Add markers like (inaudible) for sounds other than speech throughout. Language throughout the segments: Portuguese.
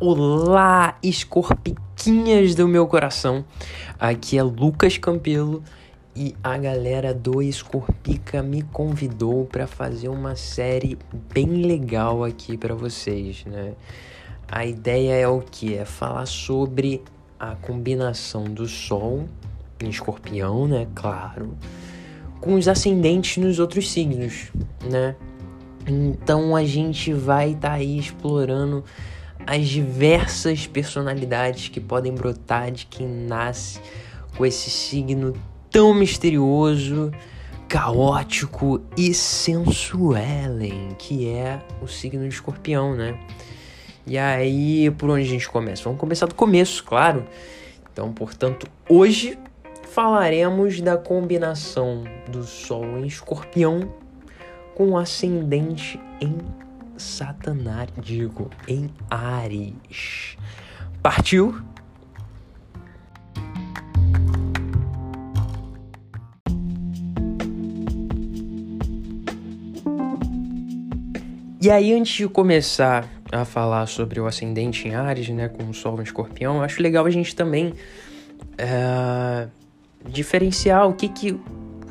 Olá, escorpiquinhas do meu coração. Aqui é Lucas Campelo e a galera do Escorpica me convidou para fazer uma série bem legal aqui para vocês, né? A ideia é o que? É falar sobre a combinação do Sol em Escorpião, né? Claro, com os ascendentes nos outros signos, né? Então a gente vai estar tá aí explorando as diversas personalidades que podem brotar de quem nasce com esse signo tão misterioso, caótico e sensuelen, que é o signo de escorpião, né? E aí, por onde a gente começa? Vamos começar do começo, claro. Então, portanto, hoje falaremos da combinação do Sol em escorpião com o ascendente em Satanás, digo, em Ares. Partiu? E aí, antes de começar a falar sobre o ascendente em Ares, né, com o Sol em Escorpião, acho legal a gente também é, diferenciar o que que, o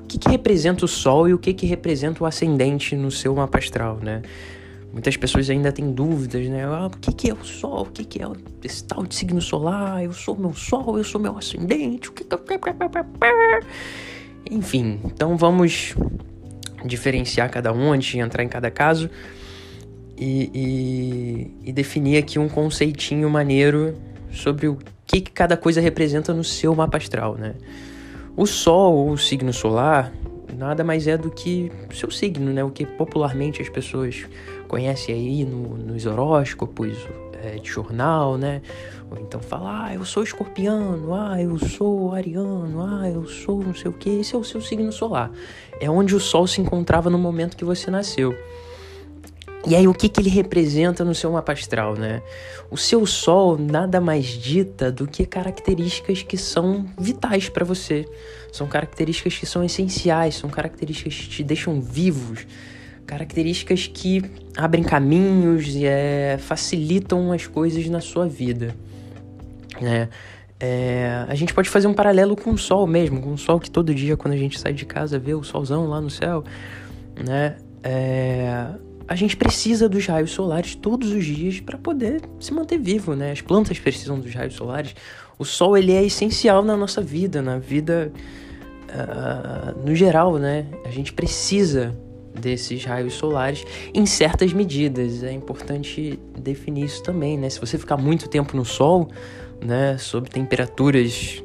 que que representa o Sol e o que que representa o ascendente no seu mapa astral, né? Muitas pessoas ainda têm dúvidas, né? Ah, o que, que é o Sol? O que, que é esse tal de signo solar? Eu sou meu Sol, eu sou meu ascendente. O que, que... Enfim, então vamos diferenciar cada um antes de entrar em cada caso e, e, e definir aqui um conceitinho maneiro sobre o que, que cada coisa representa no seu mapa astral, né? O Sol, o signo solar, nada mais é do que seu signo, né? O que popularmente as pessoas conhece aí no, nos horóscopos é, de jornal, né? Ou então fala, ah, eu sou escorpiano, ah, eu sou ariano, ah, eu sou não sei o que. Esse é o seu signo solar. É onde o Sol se encontrava no momento que você nasceu. E aí, o que, que ele representa no seu mapa astral, né? O seu Sol nada mais dita do que características que são vitais para você. São características que são essenciais, são características que te deixam vivos, características que abrem caminhos e é, facilitam as coisas na sua vida, né? É, a gente pode fazer um paralelo com o sol mesmo, com o sol que todo dia quando a gente sai de casa vê o solzão lá no céu, né? É, a gente precisa dos raios solares todos os dias para poder se manter vivo, né? As plantas precisam dos raios solares. O sol ele é essencial na nossa vida, na vida uh, no geral, né? A gente precisa desses raios solares em certas medidas. É importante definir isso também, né? Se você ficar muito tempo no sol, né, sob temperaturas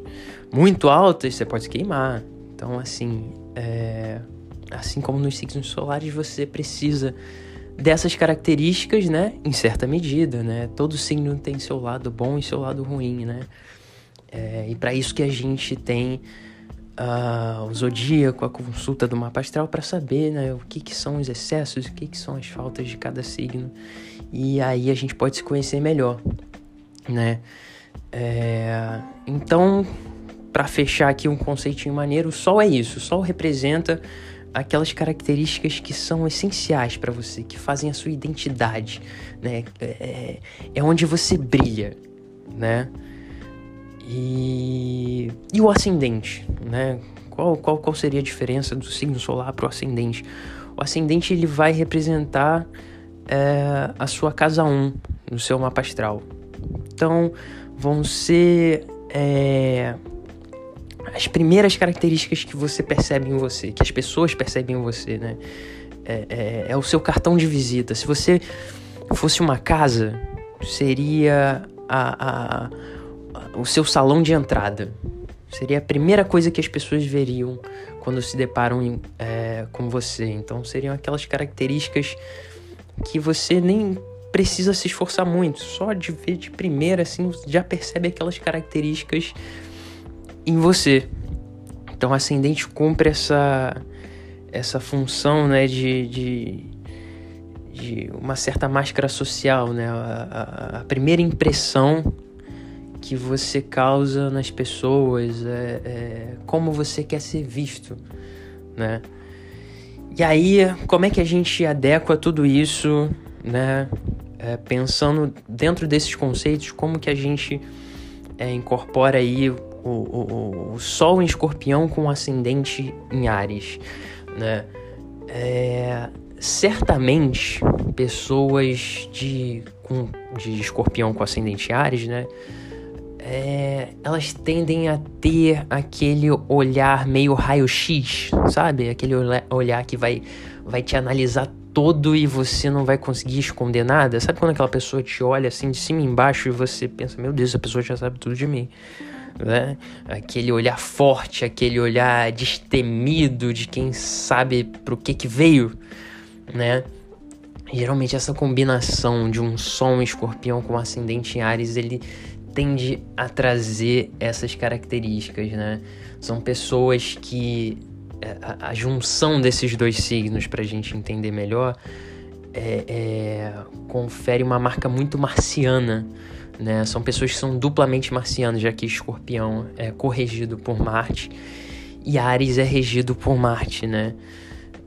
muito altas, você pode queimar. Então, assim, é... assim como nos signos solares, você precisa dessas características, né, em certa medida, né? Todo signo tem seu lado bom e seu lado ruim, né? É... e para isso que a gente tem uh, o zodíaco, a consulta do mapa astral para saber né, o que, que são os excessos, o que, que são as faltas de cada signo. E aí a gente pode se conhecer melhor, né? É, então, para fechar aqui um conceitinho maneiro, o Sol é isso. O Sol representa aquelas características que são essenciais para você, que fazem a sua identidade, né? É, é onde você brilha, né? E, e o ascendente, né? Qual, qual, qual seria a diferença do signo solar para o ascendente? O ascendente ele vai representar é, a sua casa 1 no seu mapa astral. Então, vão ser é, as primeiras características que você percebe em você, que as pessoas percebem em você, né? É, é, é o seu cartão de visita. Se você fosse uma casa, seria a, a o seu salão de entrada. Seria a primeira coisa que as pessoas veriam quando se deparam é, com você. Então, seriam aquelas características que você nem precisa se esforçar muito. Só de ver de primeira, assim, já percebe aquelas características em você. Então, ascendente cumpre essa, essa função, né, de, de, de uma certa máscara social, né? A, a, a primeira impressão que você causa nas pessoas, é, é, como você quer ser visto, né? E aí, como é que a gente adequa tudo isso, né? é, pensando dentro desses conceitos, como que a gente é, incorpora aí o, o, o, Sol em escorpião com o ascendente em Ares, né? É, certamente, pessoas de, com, de escorpião com ascendente em Ares, né? É, elas tendem a ter aquele olhar meio raio-x, sabe? Aquele olhar que vai, vai te analisar todo e você não vai conseguir esconder nada. Sabe quando aquela pessoa te olha assim de cima e embaixo e você pensa, meu Deus, essa pessoa já sabe tudo de mim. Né? Aquele olhar forte, aquele olhar destemido de quem sabe pro que que veio, né? Geralmente essa combinação de um som escorpião com ascendente em Ares, ele tende a trazer essas características, né? São pessoas que é, a, a junção desses dois signos, para a gente entender melhor, é, é, confere uma marca muito marciana. Né? São pessoas que são duplamente marcianas, já que Escorpião é corrigido por Marte e Ares é regido por Marte, né?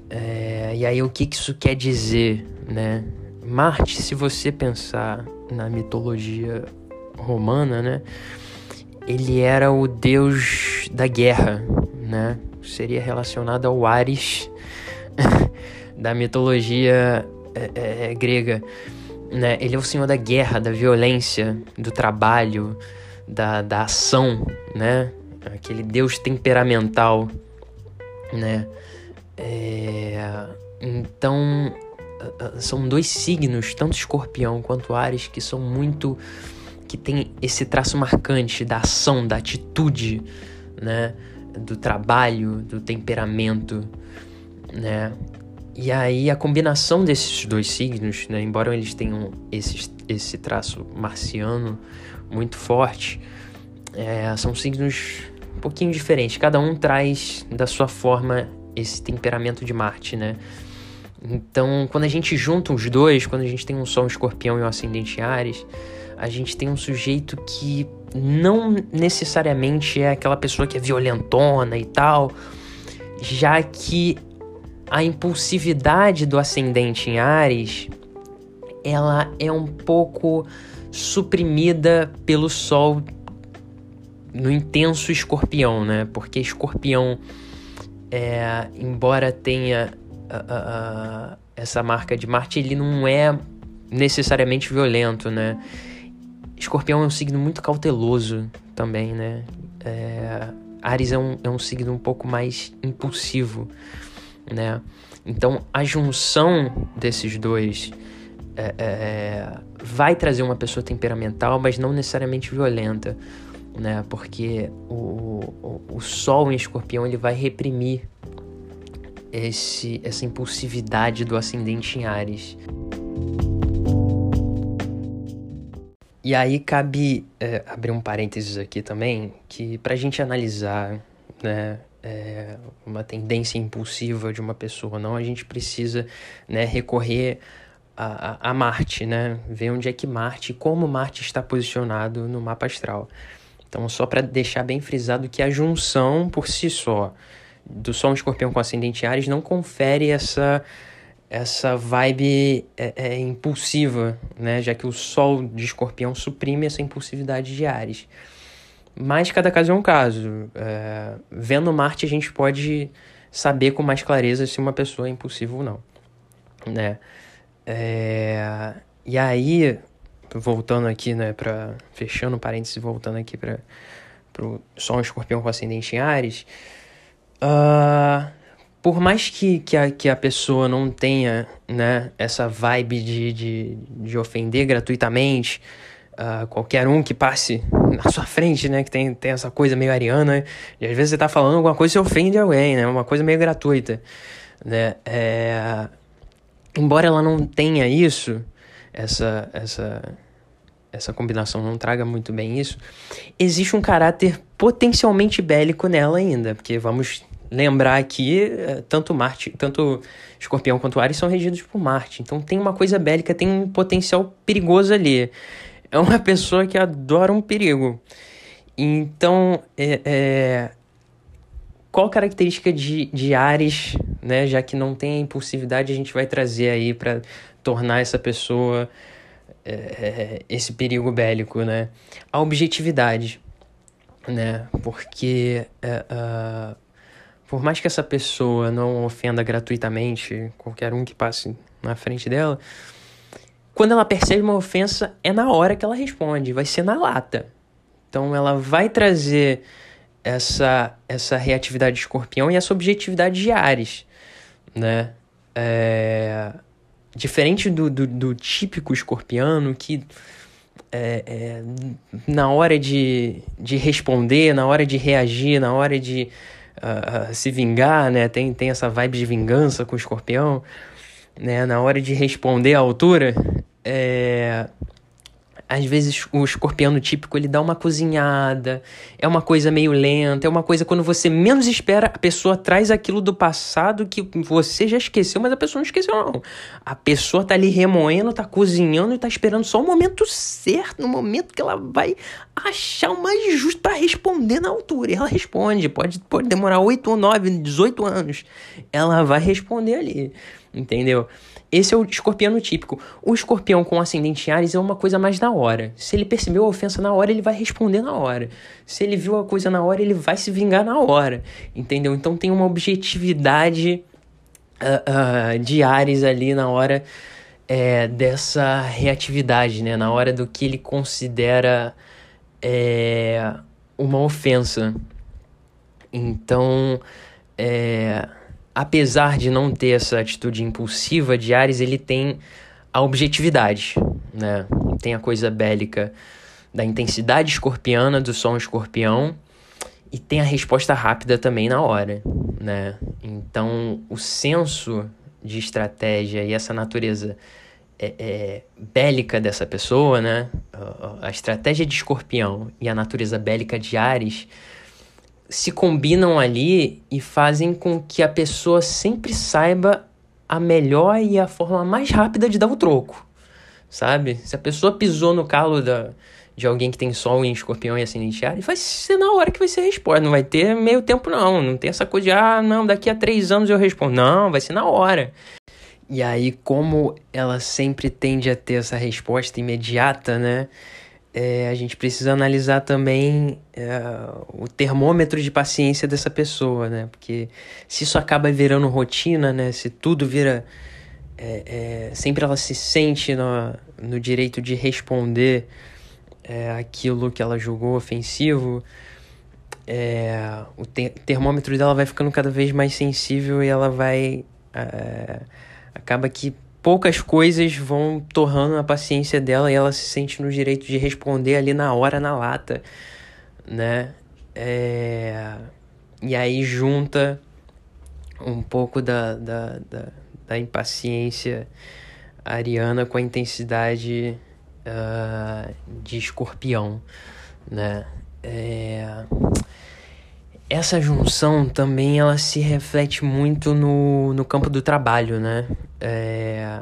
É, e aí o que, que isso quer dizer, né? Marte, se você pensar na mitologia romana, né? Ele era o deus da guerra, né? Seria relacionado ao Ares (laughs) da mitologia é, é, é, grega, né? Ele é o senhor da guerra, da violência, do trabalho, da, da ação, né? Aquele deus temperamental, né? É... Então, são dois signos, tanto escorpião quanto Ares, que são muito que tem esse traço marcante da ação, da atitude, né? Do trabalho, do temperamento, né? E aí a combinação desses dois signos, né? Embora eles tenham esse, esse traço marciano muito forte, é, são signos um pouquinho diferentes. Cada um traz da sua forma esse temperamento de Marte, né? Então, quando a gente junta os dois, quando a gente tem um Sol um escorpião e um ascendente em Ares, a gente tem um sujeito que não necessariamente é aquela pessoa que é violentona e tal, já que a impulsividade do ascendente em Ares ela é um pouco suprimida pelo Sol no intenso escorpião, né? Porque escorpião, é, embora tenha uh, uh, essa marca de Marte, ele não é necessariamente violento, né? Escorpião é um signo muito cauteloso também, né? É, Ares é um, é um signo um pouco mais impulsivo, né? Então a junção desses dois é, é, é, vai trazer uma pessoa temperamental, mas não necessariamente violenta, né? Porque o, o, o Sol em Escorpião ele vai reprimir esse, essa impulsividade do ascendente em Ares. E aí cabe é, abrir um parênteses aqui também, que para a gente analisar né, é, uma tendência impulsiva de uma pessoa, não, a gente precisa né, recorrer a, a, a, Marte, né? Ver onde é que Marte, como Marte está posicionado no mapa astral. Então, só para deixar bem frisado que a junção por si só do Sol escorpião com ascendente Ares não confere essa essa vibe é, é, impulsiva, né? Já que o Sol de Escorpião suprime essa impulsividade de Ares. Mas cada caso é um caso. É, vendo Marte, a gente pode saber com mais clareza se uma pessoa é impulsiva ou não, né? É, e aí, voltando aqui, né, para fechando parênteses, voltando aqui para o Sol Escorpião com ascendente em Ares, uh, por mais que, que, a, que a pessoa não tenha né, essa vibe de, de, de ofender gratuitamente uh, qualquer um que passe na sua frente, né, que tem, tem essa coisa meio ariana, e às vezes você tá falando alguma coisa e ofende alguém, né, uma coisa meio gratuita, né, é... embora ela não tenha isso, essa, essa, essa combinação não traga muito bem isso, existe um caráter potencialmente bélico nela ainda, porque vamos lembrar aqui, é, tanto Marte, tanto Escorpião quanto Ares são regidos por Marte. Então tem uma coisa bélica, tem um potencial perigoso ali. É uma (laughs) pessoa que adora um perigo. Então, é, é... qual característica de, de Ares, né? Já que não tem a impulsividade, a gente vai trazer aí para tornar essa pessoa é, esse perigo bélico, né? A objetividade, né? Porque uh, por mais que essa pessoa não ofenda gratuitamente qualquer um que passe na frente dela, quando ela percebe uma ofensa, é na hora que ela responde, vai ser na lata. Então ela vai trazer essa, essa reatividade de escorpião e essa objetividade de Ares, né? É, diferente do, do, do, típico escorpiano que é, é, na hora de, de responder, na hora de reagir, na hora de uh, se vingar, né? Tem, tem essa vibe de vingança com o escorpião, né? Na hora de responder à altura, é, às vezes o escorpião típico ele dá uma cozinhada, é uma coisa meio lenta, é uma coisa quando você menos espera, a pessoa traz aquilo do passado que você já esqueceu, mas a pessoa não esqueceu não. A pessoa tá ali remoendo, tá cozinhando e tá esperando só o momento certo, no momento que ela vai achar o mais justo para responder na altura. E ela responde, pode, pode demorar 8 ou 9, 18 anos. Ela vai responder ali, entendeu? Esse é o escorpiano típico. O escorpião com ascendente em Ares é uma coisa mais na hora. Se ele percebeu a ofensa na hora, ele vai responder na hora. Se ele viu a coisa na hora, ele vai se vingar na hora. Entendeu? Então tem uma objetividade uh, uh, de Ares ali na hora é, dessa reatividade, né? Na hora do que ele considera é, uma ofensa. Então, é, apesar de não ter essa atitude impulsiva de Ares, ele tem a objetividade, né? Tem a coisa bélica da intensidade escorpiana do som escorpião e tem a resposta rápida também na hora, né? Então, o senso de estratégia e essa natureza é, é, bélica dessa pessoa, né? A, a estratégia de escorpião e a natureza bélica de Ares se combinam ali e fazem com que a pessoa sempre saiba a melhor e a forma mais rápida de dar o troco, sabe? Se a pessoa pisou no calo da, de alguém que tem sol em escorpião e ascendente Ares, vai ser na hora que vai ser a resposta. Não vai ter meio tempo, não. Não tem essa coisa de, ah, não, daqui a três anos eu respondo. Não, vai ser na hora. E aí, como ela sempre tende a ter essa resposta imediata, né? É, a gente precisa analisar também é, o termômetro de paciência dessa pessoa, né? Porque se isso acaba virando rotina, né? Se tudo vira. É, é sempre ela se sente no, no direito de responder é, aquilo que ela julgou ofensivo, é, o te termômetro dela vai ficando cada vez mais sensível e ela vai. acaba que poucas coisas vão torrando a paciência dela e ela se sente no direito de responder ali na hora, na lata, né? É... E aí junta um pouco da, da, da, da impaciência ariana com a intensidade uh, de escorpião, né? É essa junção também ela se reflete muito no, no campo do trabalho, né? É,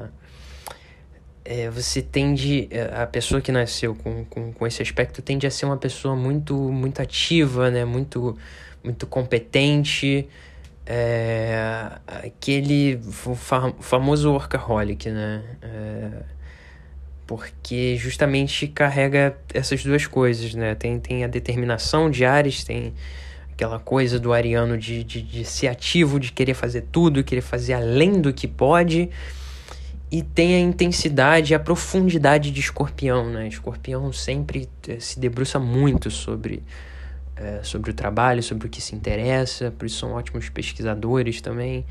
é, você tende, a pessoa que nasceu com, com, com esse aspecto tende a ser uma pessoa muito, muito ativa, né? Muito, muito competente, é, aquele famoso workaholic, né? É, porque justamente carrega essas duas coisas, né? Tem, tem a determinação de Ares, tem aquela coisa do ariano de, de, de ser ativo, de querer fazer tudo, querer fazer além do que pode. E tem a intensidade e a profundidade de escorpião, né? Escorpião sempre eh, se debruça muito sobre, é, sobre o trabalho, sobre o que se interessa, por isso são ótimos pesquisadores também.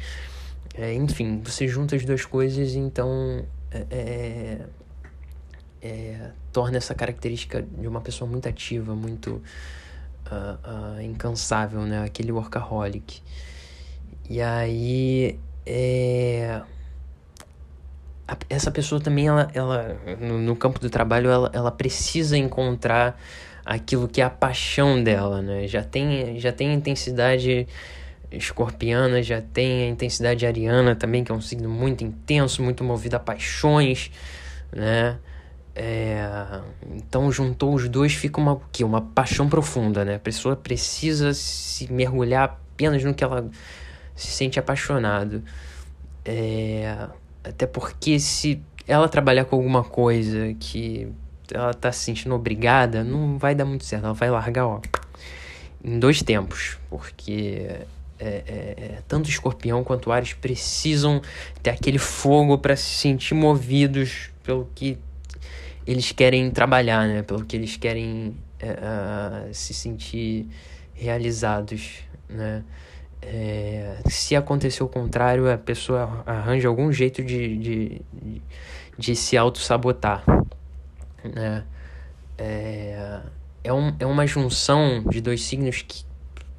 É, enfim, você junta as duas coisas, então é, é, torna essa característica de uma pessoa muito ativa, muito uh, uh, incansável, né? Aquele workaholic. E aí, é... essa pessoa também, ela, ela no, no, campo do trabalho, ela, ela precisa encontrar aquilo que é a paixão dela, né? Já tem, já tem intensidade escorpiana, já tem a intensidade ariana também, que é um signo muito intenso, muito movido a paixões, né? É, então juntou os dois, fica uma, que, uma paixão profunda, né? A pessoa precisa se mergulhar apenas no que ela se sente apaixonado. É, até porque se ela trabalhar com alguma coisa que ela tá se sentindo obrigada, não vai dar muito certo. Ela vai largar, ó, em dois tempos. Porque é, é, é, tanto escorpião quanto Ares precisam ter aquele fogo para se sentir movidos pelo que eles querem trabalhar, né? Pelo que eles querem uh, se sentir realizados, né? É, se acontecer o contrário, a pessoa arranja algum jeito de, de, de se auto-sabotar. Né? É, é, um, é uma junção de dois signos que,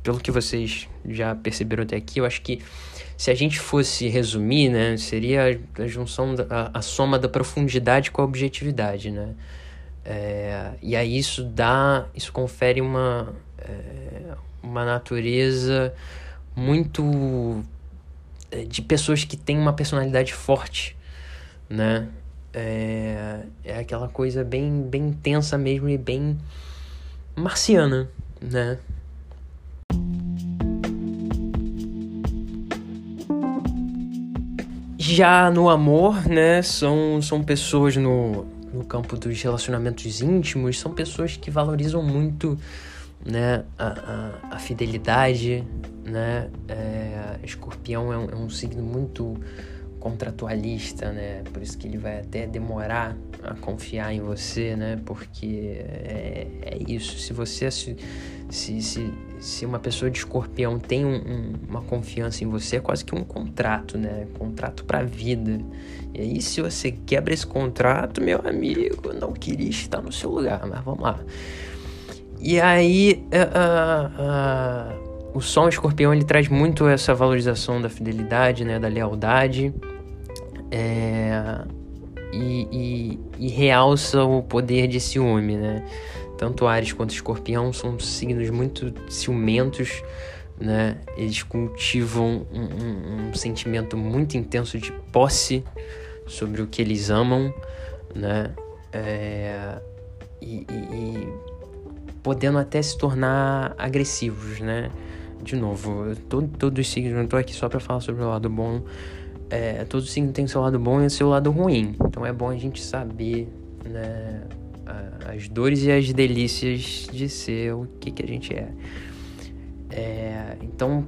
pelo que vocês já perceberam até aqui, eu acho que se a gente fosse resumir, né, seria a junção, da, a, a soma da profundidade com a objetividade, né? É, e aí isso dá, isso confere uma, é, uma natureza muito é, de pessoas que têm uma personalidade forte, né? É, é aquela coisa bem, bem intensa mesmo e bem marciana, né? Já no amor, né, são, são pessoas no, no campo dos relacionamentos íntimos, são pessoas que valorizam muito né, a, a, a fidelidade, né? É, escorpião é um, é um, signo muito contratualista, né? Por isso que ele vai até demorar a confiar em você, né? Porque é, é isso. Se você se, se, se, uma pessoa de escorpião tem um, um, uma confiança em você, é quase que um contrato, né? Contrato para vida. E aí, se você quebra esse contrato, meu amigo, não queria estar no seu lugar, mas vamos lá. E aí, uh, uh, uh, o som escorpião ele traz muito essa valorização da fidelidade, né, da lealdade, é, e, e, e, realça o poder de ciúme, né? Tanto Ares quanto Escorpião são signos muito ciumentos, né? Eles cultivam um, um, um sentimento muito intenso de posse sobre o que eles amam, né? É, e, e podendo até se tornar agressivos, né? De novo, todo, todos os signos, não tô aqui só para falar sobre o lado bom. É, todo signo tem seu lado bom e seu lado ruim. Então é bom a gente saber, né? As dores e as delícias de ser o que, que a gente é. é então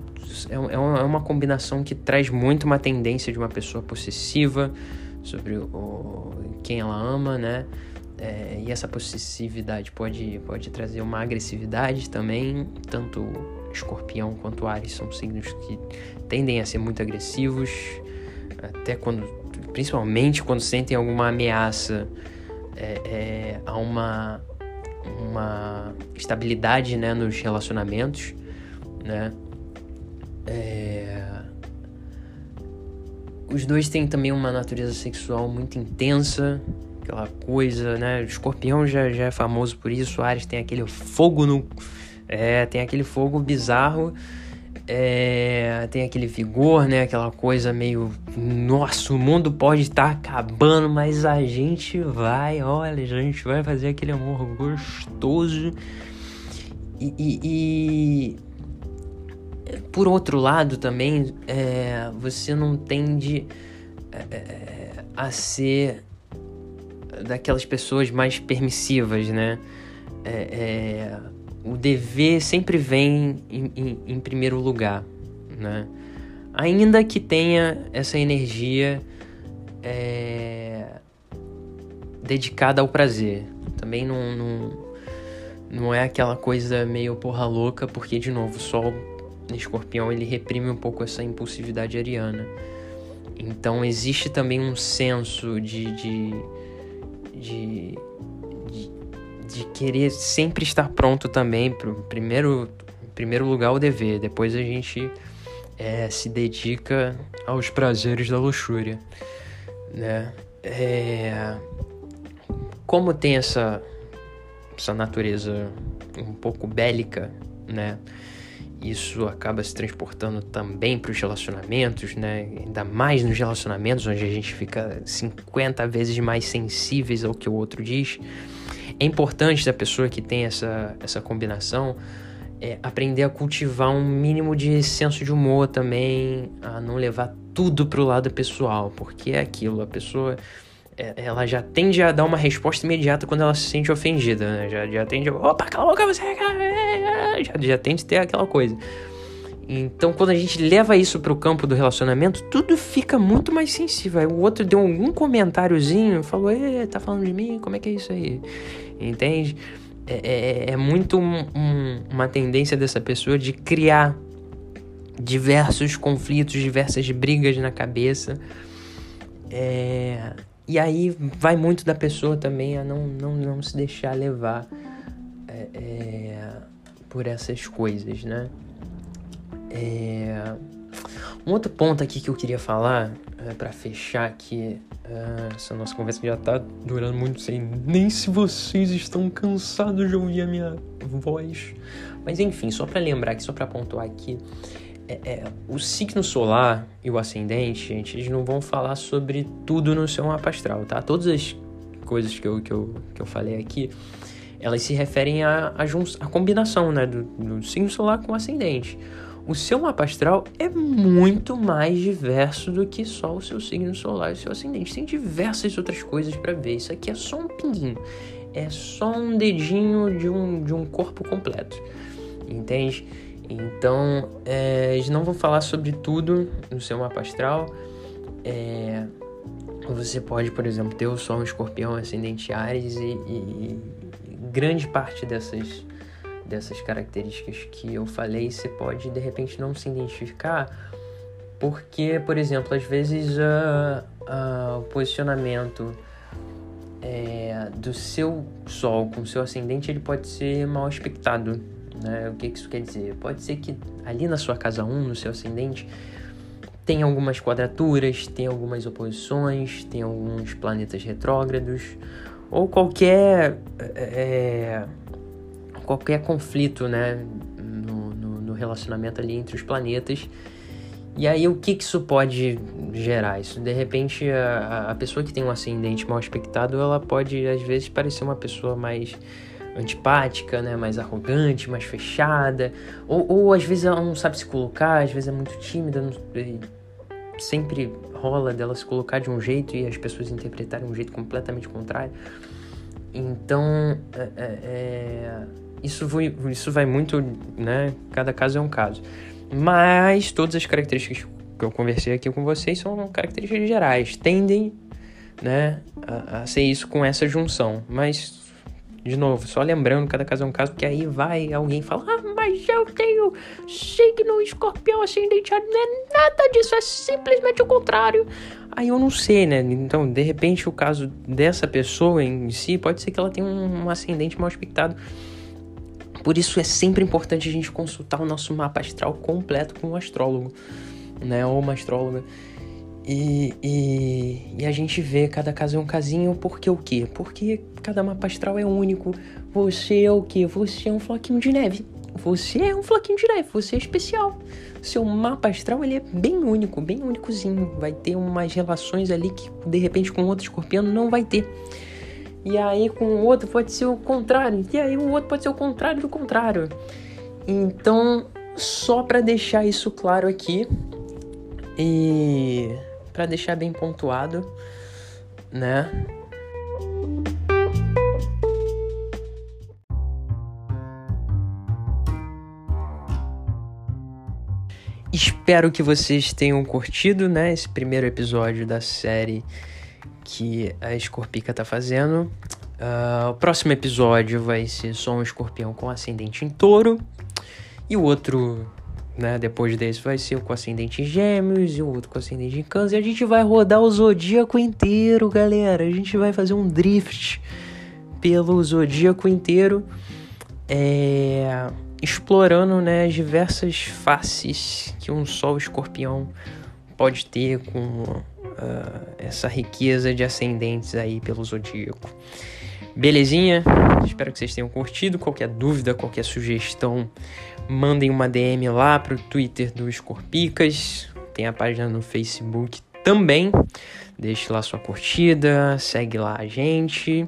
é, é, é uma combinação que traz muito uma tendência de uma pessoa possessiva sobre o, quem ela ama, né? É, e essa possessividade pode, pode trazer uma agressividade também. Tanto escorpião quanto ares são signos que tendem a ser muito agressivos, até quando, principalmente quando sentem alguma ameaça é, é, a uma, uma estabilidade né, nos relacionamentos, né? É... Os dois têm também uma natureza sexual muito intensa, aquela coisa, né? O escorpião já, já é famoso por isso, Ares tem aquele fogo no. É, tem aquele fogo bizarro. É, tem aquele vigor, né? Aquela coisa meio. Nossa, o mundo pode estar acabando, mas a gente vai, olha, a gente vai fazer aquele amor gostoso. E. e, e por outro lado, também, é, você não tende é, é a ser daquelas pessoas mais permissivas, né? É, é, o dever sempre vem em, em, em, primeiro lugar, né? Ainda que tenha essa energia é, dedicada ao prazer. Também não, não, não é aquela coisa meio porra louca, porque, de novo, o Sol escorpião ele reprime um pouco essa impulsividade ariana. Então existe também um senso de de, de, de querer sempre estar pronto também para primeiro em primeiro lugar o dever, depois a gente é, se dedica aos prazeres da luxúria, né? É, como tem essa essa natureza um pouco bélica, né? isso acaba se transportando também para os relacionamentos, né? Ainda mais nos relacionamentos, onde a gente fica 50 vezes mais sensíveis ao que o outro diz. É importante da pessoa que tem essa, essa combinação é, aprender a cultivar um mínimo de senso de humor também, a não levar tudo para o lado pessoal, porque é aquilo, a pessoa é, ela já tende a dar uma resposta imediata quando ela se sente ofendida, né? Já, já tende a. Opa, cala a boca, você. Já, já tende a ter aquela coisa. Então, quando a gente leva isso pro campo do relacionamento, tudo fica muito mais sensível. Aí o outro deu algum comentáriozinho, falou: Ê, tá falando de mim? Como é que é isso aí? Entende? É, é, é muito um, um, uma tendência dessa pessoa de criar diversos conflitos, diversas brigas na cabeça. É, e aí vai muito da pessoa também a não, não, não se deixar levar é, é, por essas coisas, né? É... Um outro ponto aqui que eu queria falar, é, para fechar aqui, é, essa nossa conversa já tá durando muito, sei nem se vocês estão cansados de ouvir a minha voz. Mas enfim, só para lembrar aqui, só para pontuar aqui, é, é, o signo solar e o ascendente, gente, eles não vão falar sobre tudo no seu mapa astral, tá? Todas as coisas que eu, que eu, que eu falei aqui, elas se referem à a, a, a, combinação, né, do, do signo solar com o ascendente o seu mapa astral é muito mais diverso do que só o seu signo solar e o seu ascendente. Tem diversas outras coisas para ver. Isso aqui é só um pinguinho. É só um dedinho de um, de um corpo completo. Entende? Então, é, eles não vão falar sobre tudo no seu mapa astral. É, você pode, por exemplo, ter o Sol, um escorpião, ascendente Ares e, e, e grande parte dessas dessas características que eu falei, você pode de repente não se identificar, porque, por exemplo, às vezes uh, uh, o posicionamento é, do seu Sol com o seu ascendente ele pode ser mal aspectado. Né? O que isso quer dizer? Pode ser que ali na sua casa 1, no seu ascendente, tem algumas quadraturas, tem algumas oposições, tem alguns planetas retrógrados, ou qualquer. É, qualquer conflito, né, no, no, no, relacionamento ali entre os planetas. E aí, o que, que isso pode gerar? Isso, de repente, a, a pessoa que tem um ascendente mal aspectado, ela pode, às vezes, parecer uma pessoa mais antipática, né, mais arrogante, mais fechada, ou, ou às vezes ela não sabe se colocar, às vezes é muito tímida, não, sempre rola dela se colocar de um jeito e as pessoas interpretarem um jeito completamente contrário. Então, é, é, é isso vai, isso vai muito, né? Cada caso é um caso. Mas todas as características que eu conversei aqui com vocês são características gerais, tendem, né, a, a ser isso com essa junção. Mas de novo, só lembrando, cada caso é um caso, porque aí vai alguém falar, ah, mas eu tenho signo escorpião ascendente, não é nada disso, é simplesmente o contrário. Aí eu não sei, né? Então, de repente, o caso dessa pessoa em si, pode ser que ela tenha um ascendente mal aspectado por isso é sempre importante a gente consultar o nosso mapa astral completo com um astrólogo, né? Ou uma astróloga. E, e, e, a gente vê cada caso é um casinho, porque o quê? Porque cada mapa astral é único. Você é o quê? Você é um floquinho de neve. Você é um floquinho de neve, você é especial. Seu mapa astral ele é bem único, bem únicozinho. Vai ter umas relações ali que de repente com outro escorpião não vai ter. E aí com o outro pode ser o contrário. E aí o outro pode ser o contrário do contrário. Então, só para deixar isso claro aqui e para deixar bem pontuado, né? Espero que vocês tenham curtido, né, esse primeiro episódio da série que a Escorpica tá fazendo. Uh, o próximo episódio vai ser só um escorpião com ascendente em touro. E o outro, né, depois desse, vai ser o com ascendente em gêmeos e o outro com ascendente em câncer. E a gente vai rodar o zodíaco inteiro, galera. A gente vai fazer um drift pelo zodíaco inteiro. É, explorando né, as diversas faces que um sol escorpião pode ter com uh, essa riqueza de ascendentes aí pelo zodíaco. Belezinha? Espero que vocês tenham curtido. Qualquer dúvida, qualquer sugestão, mandem uma DM lá pro Twitter do Escorpicas. Tem a página no Facebook também. Deixe lá sua curtida, segue lá a gente.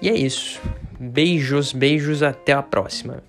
E é isso. Beijos, beijos, até a próxima.